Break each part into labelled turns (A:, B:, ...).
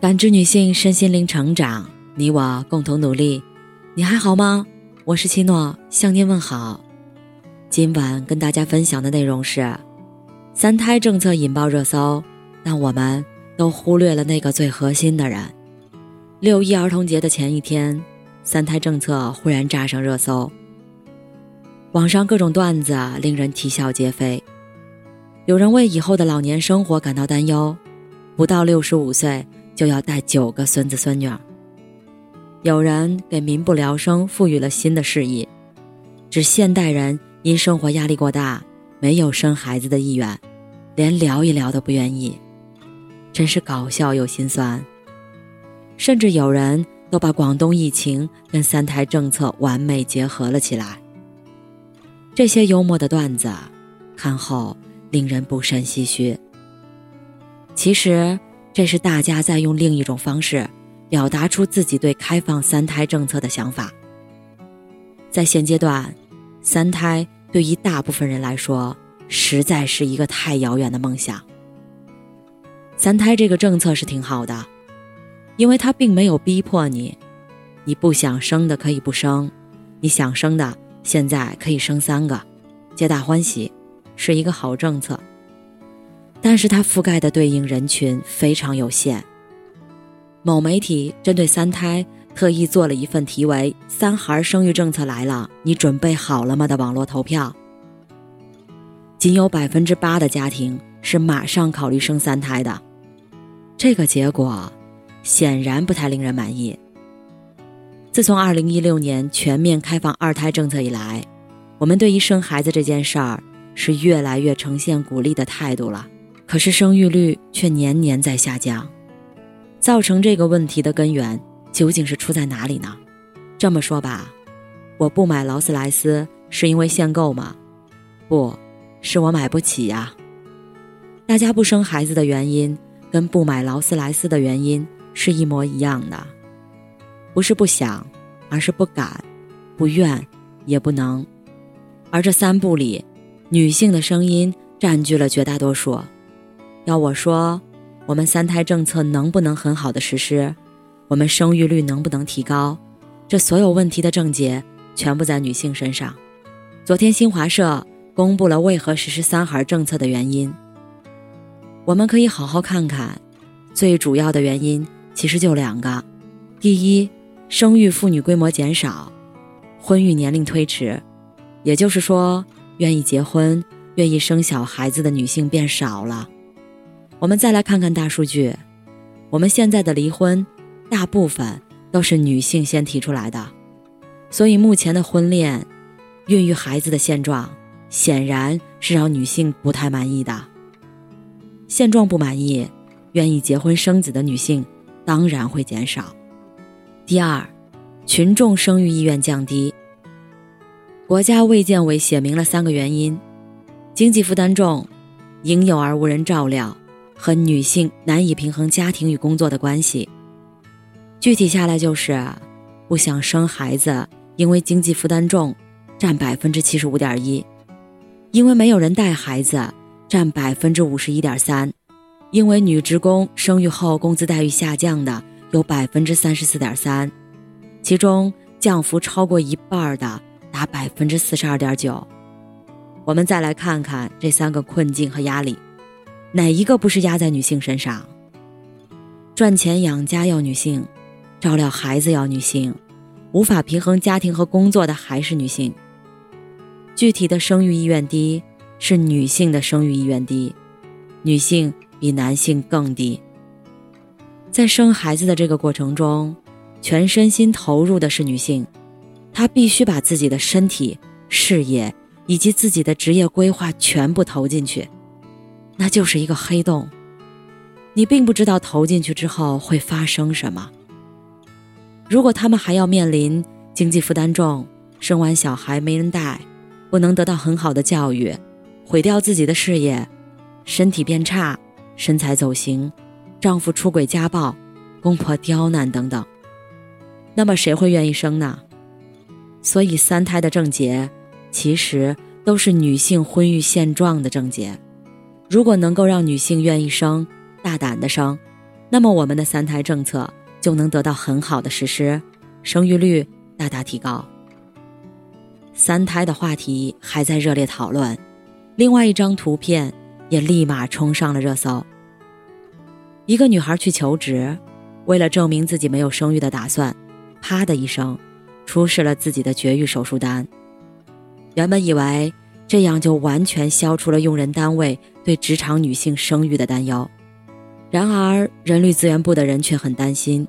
A: 感知女性身心灵成长，你我共同努力。你还好吗？我是七诺，向您问好。今晚跟大家分享的内容是：三胎政策引爆热搜，但我们都忽略了那个最核心的人。六一儿童节的前一天，三胎政策忽然炸上热搜，网上各种段子令人啼笑皆非。有人为以后的老年生活感到担忧，不到六十五岁。就要带九个孙子孙女儿。有人给民不聊生赋予了新的释义，指现代人因生活压力过大，没有生孩子的意愿，连聊一聊都不愿意，真是搞笑又心酸。甚至有人都把广东疫情跟三胎政策完美结合了起来。这些幽默的段子，看后令人不胜唏嘘。其实。这是大家在用另一种方式，表达出自己对开放三胎政策的想法。在现阶段，三胎对于大部分人来说，实在是一个太遥远的梦想。三胎这个政策是挺好的，因为它并没有逼迫你，你不想生的可以不生，你想生的现在可以生三个，皆大欢喜，是一个好政策。但是它覆盖的对应人群非常有限。某媒体针对三胎特意做了一份题为“三孩生育政策来了，你准备好了吗”的网络投票，仅有百分之八的家庭是马上考虑生三胎的，这个结果显然不太令人满意。自从二零一六年全面开放二胎政策以来，我们对于生孩子这件事儿是越来越呈现鼓励的态度了。可是生育率却年年在下降，造成这个问题的根源究竟是出在哪里呢？这么说吧，我不买劳斯莱斯是因为限购吗？不，是我买不起呀。大家不生孩子的原因跟不买劳斯莱斯的原因是一模一样的，不是不想，而是不敢、不愿、也不能。而这三步里，女性的声音占据了绝大多数。要我说，我们三胎政策能不能很好的实施？我们生育率能不能提高？这所有问题的症结全部在女性身上。昨天新华社公布了为何实施三孩政策的原因。我们可以好好看看，最主要的原因其实就两个：第一，生育妇女规模减少，婚育年龄推迟，也就是说，愿意结婚、愿意生小孩子的女性变少了。我们再来看看大数据，我们现在的离婚，大部分都是女性先提出来的，所以目前的婚恋、孕育孩子的现状，显然是让女性不太满意的。现状不满意，愿意结婚生子的女性当然会减少。第二，群众生育意愿降低。国家卫健委写明了三个原因：经济负担重，婴幼儿无人照料。和女性难以平衡家庭与工作的关系。具体下来就是，不想生孩子，因为经济负担重，占百分之七十五点一；因为没有人带孩子，占百分之五十一点三；因为女职工生育后工资待遇下降的有百分之三十四点三，其中降幅超过一半的达百分之四十二点九。我们再来看看这三个困境和压力。哪一个不是压在女性身上？赚钱养家要女性，照料孩子要女性，无法平衡家庭和工作的还是女性。具体的生育意愿低，是女性的生育意愿低，女性比男性更低。在生孩子的这个过程中，全身心投入的是女性，她必须把自己的身体、事业以及自己的职业规划全部投进去。那就是一个黑洞，你并不知道投进去之后会发生什么。如果他们还要面临经济负担重、生完小孩没人带、不能得到很好的教育、毁掉自己的事业、身体变差、身材走形、丈夫出轨家暴、公婆刁难等等，那么谁会愿意生呢？所以三胎的症结，其实都是女性婚育现状的症结。如果能够让女性愿意生、大胆的生，那么我们的三胎政策就能得到很好的实施，生育率大大提高。三胎的话题还在热烈讨论，另外一张图片也立马冲上了热搜。一个女孩去求职，为了证明自己没有生育的打算，啪的一声，出示了自己的绝育手术单。原本以为这样就完全消除了用人单位对职场女性生育的担忧，然而人力资源部的人却很担心，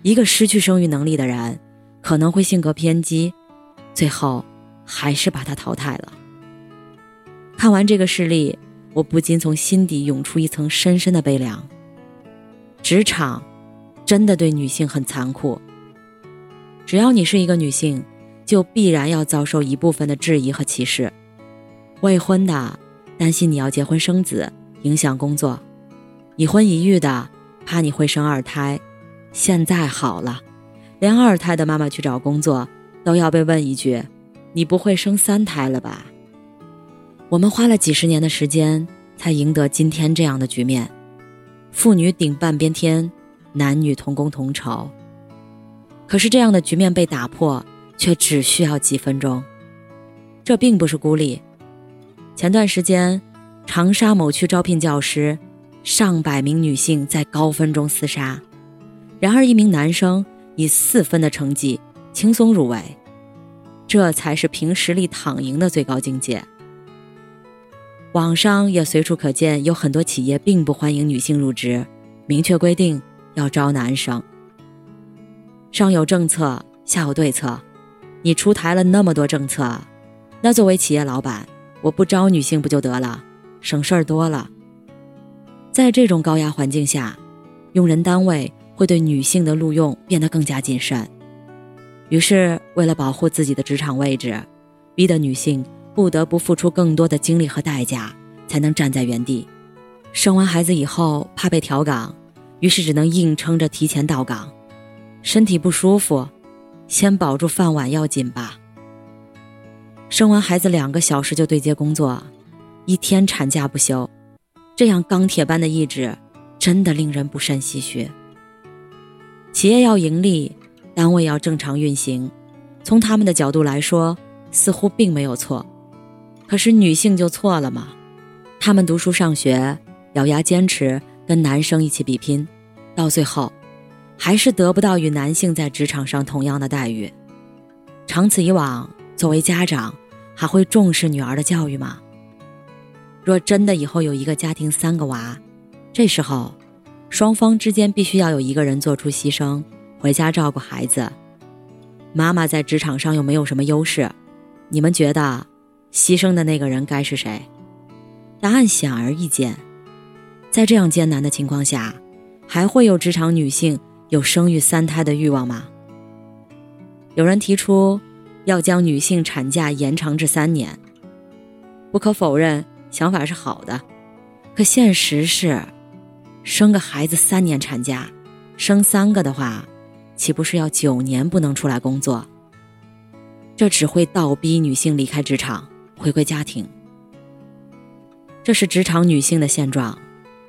A: 一个失去生育能力的人可能会性格偏激，最后。还是把他淘汰了。看完这个事例，我不禁从心底涌出一层深深的悲凉。职场真的对女性很残酷。只要你是一个女性，就必然要遭受一部分的质疑和歧视。未婚的担心你要结婚生子，影响工作；已婚已育的怕你会生二胎。现在好了，连二胎的妈妈去找工作，都要被问一句。你不会生三胎了吧？我们花了几十年的时间，才赢得今天这样的局面：妇女顶半边天，男女同工同酬。可是这样的局面被打破，却只需要几分钟。这并不是孤立。前段时间，长沙某区招聘教师，上百名女性在高分中厮杀，然而一名男生以四分的成绩轻松入围。这才是凭实力躺赢的最高境界。网上也随处可见，有很多企业并不欢迎女性入职，明确规定要招男生。上有政策，下有对策。你出台了那么多政策，那作为企业老板，我不招女性不就得了，省事儿多了。在这种高压环境下，用人单位会对女性的录用变得更加谨慎。于是，为了保护自己的职场位置，逼得女性不得不付出更多的精力和代价，才能站在原地。生完孩子以后，怕被调岗，于是只能硬撑着提前到岗。身体不舒服，先保住饭碗要紧吧。生完孩子两个小时就对接工作，一天产假不休，这样钢铁般的意志，真的令人不胜唏嘘。企业要盈利。单位要正常运行，从他们的角度来说，似乎并没有错。可是女性就错了吗？她们读书上学，咬牙坚持，跟男生一起比拼，到最后，还是得不到与男性在职场上同样的待遇。长此以往，作为家长，还会重视女儿的教育吗？若真的以后有一个家庭三个娃，这时候，双方之间必须要有一个人做出牺牲。回家照顾孩子，妈妈在职场上又没有什么优势，你们觉得牺牲的那个人该是谁？答案显而易见。在这样艰难的情况下，还会有职场女性有生育三胎的欲望吗？有人提出要将女性产假延长至三年，不可否认，想法是好的，可现实是，生个孩子三年产假，生三个的话。岂不是要九年不能出来工作？这只会倒逼女性离开职场，回归家庭。这是职场女性的现状。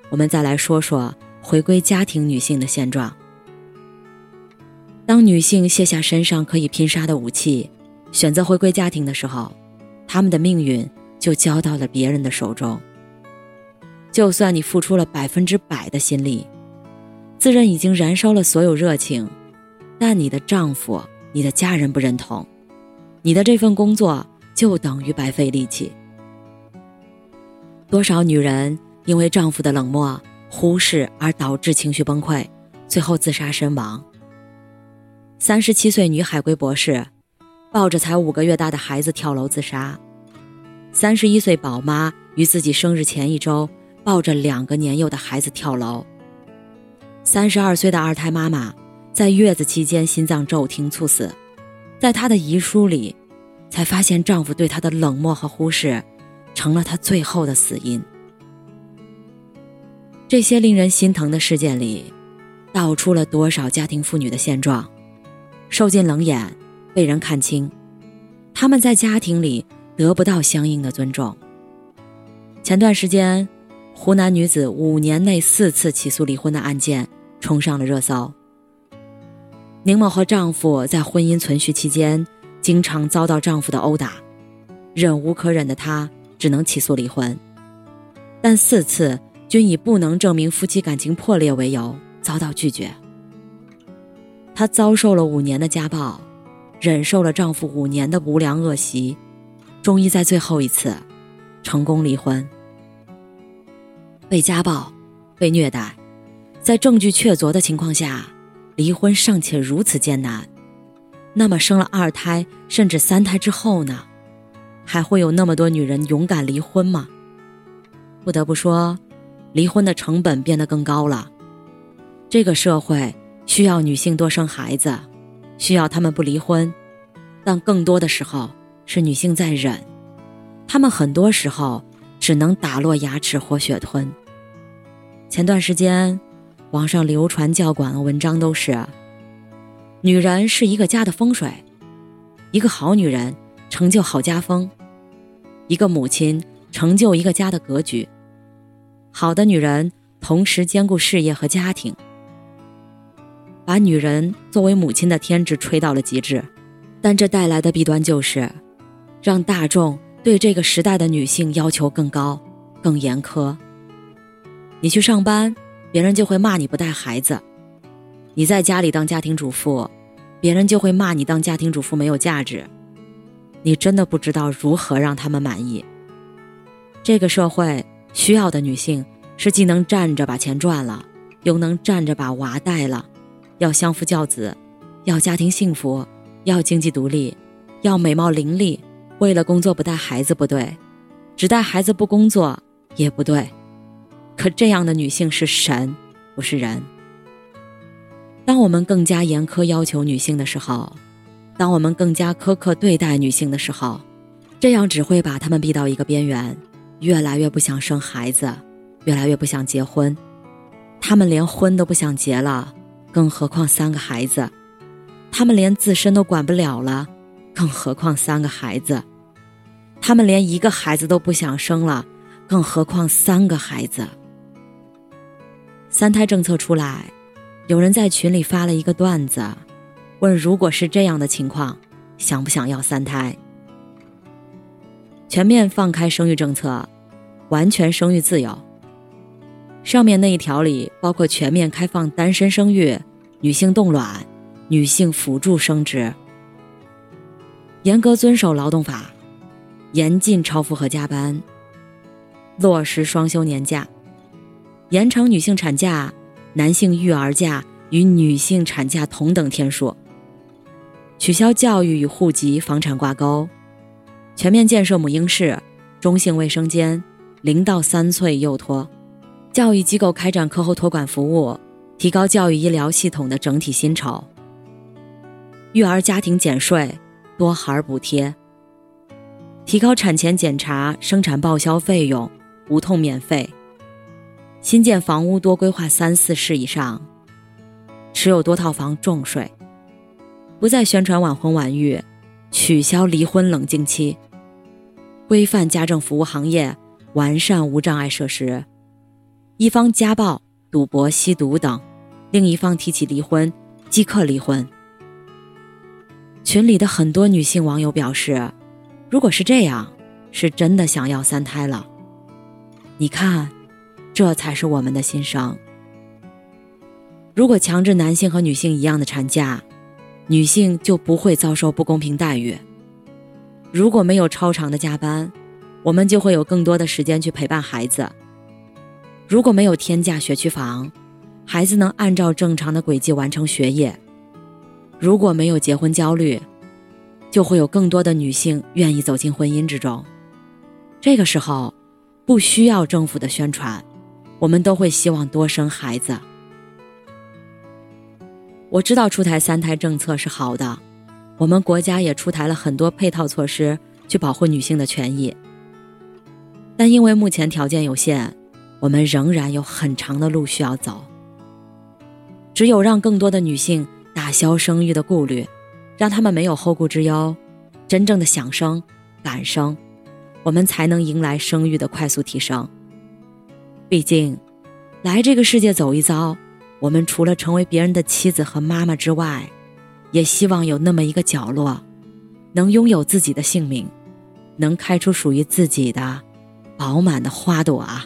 A: 我们再来说说回归家庭女性的现状。当女性卸下身上可以拼杀的武器，选择回归家庭的时候，他们的命运就交到了别人的手中。就算你付出了百分之百的心力，自认已经燃烧了所有热情。但你的丈夫、你的家人不认同，你的这份工作就等于白费力气。多少女人因为丈夫的冷漠、忽视而导致情绪崩溃，最后自杀身亡。三十七岁女海归博士，抱着才五个月大的孩子跳楼自杀。三十一岁宝妈于自己生日前一周，抱着两个年幼的孩子跳楼。三十二岁的二胎妈妈。在月子期间心脏骤停猝死，在她的遗书里，才发现丈夫对她的冷漠和忽视，成了她最后的死因。这些令人心疼的事件里，道出了多少家庭妇女的现状：受尽冷眼，被人看轻，他们在家庭里得不到相应的尊重。前段时间，湖南女子五年内四次起诉离婚的案件冲上了热搜。宁某和丈夫在婚姻存续期间，经常遭到丈夫的殴打，忍无可忍的她只能起诉离婚，但四次均以不能证明夫妻感情破裂为由遭到拒绝。她遭受了五年的家暴，忍受了丈夫五年的无良恶习，终于在最后一次成功离婚。被家暴，被虐待，在证据确凿的情况下，离婚尚且如此艰难，那么生了二胎甚至三胎之后呢？还会有那么多女人勇敢离婚吗？不得不说，离婚的成本变得更高了。这个社会需要女性多生孩子，需要他们不离婚，但更多的时候是女性在忍，她们很多时候只能打落牙齿活血吞。前段时间，网上流传较广的文章都是：女人是一个家的风水，一个好女人成就好家风，一个母亲成就一个家的格局。好的女人同时兼顾事业和家庭，把女人作为母亲的天职吹到了极致，但这带来的弊端就是，让大众对这个时代的女性要求更高、更严苛。你去上班，别人就会骂你不带孩子；你在家里当家庭主妇，别人就会骂你当家庭主妇没有价值。你真的不知道如何让他们满意。这个社会需要的女性是既能站着把钱赚了，又能站着把娃带了，要相夫教子，要家庭幸福，要经济独立，要美貌伶俐。为了工作不带孩子不对，只带孩子不工作也不对。可这样的女性是神，不是人。当我们更加严苛要求女性的时候，当我们更加苛刻对待女性的时候，这样只会把她们逼到一个边缘，越来越不想生孩子，越来越不想结婚。她们连婚都不想结了，更何况三个孩子？他们连自身都管不了了，更何况三个孩子？他们连一个孩子都不想生了，更何况三个孩子？三胎政策出来，有人在群里发了一个段子，问：如果是这样的情况，想不想要三胎？全面放开生育政策，完全生育自由。上面那一条里包括全面开放单身生育、女性冻卵、女性辅助生殖，严格遵守劳动法，严禁超负荷加班，落实双休年假。延长女性产假、男性育儿假与女性产假同等天数，取消教育与户籍、房产挂钩，全面建设母婴室、中性卫生间，零到三岁幼托，教育机构开展课后托管服务，提高教育医疗系统的整体薪酬，育儿家庭减税、多孩补贴，提高产前检查、生产报销费用，无痛免费。新建房屋多规划三四室以上，持有多套房重税，不再宣传晚婚晚育，取消离婚冷静期，规范家政服务行业，完善无障碍设施。一方家暴、赌博、吸毒等，另一方提起离婚即刻离婚。群里的很多女性网友表示，如果是这样，是真的想要三胎了。你看。这才是我们的心声。如果强制男性和女性一样的产假，女性就不会遭受不公平待遇。如果没有超长的加班，我们就会有更多的时间去陪伴孩子。如果没有天价学区房，孩子能按照正常的轨迹完成学业。如果没有结婚焦虑，就会有更多的女性愿意走进婚姻之中。这个时候，不需要政府的宣传。我们都会希望多生孩子。我知道出台三胎政策是好的，我们国家也出台了很多配套措施去保护女性的权益。但因为目前条件有限，我们仍然有很长的路需要走。只有让更多的女性打消生育的顾虑，让她们没有后顾之忧，真正的想生、敢生，我们才能迎来生育的快速提升。毕竟，来这个世界走一遭，我们除了成为别人的妻子和妈妈之外，也希望有那么一个角落，能拥有自己的姓名，能开出属于自己的饱满的花朵啊！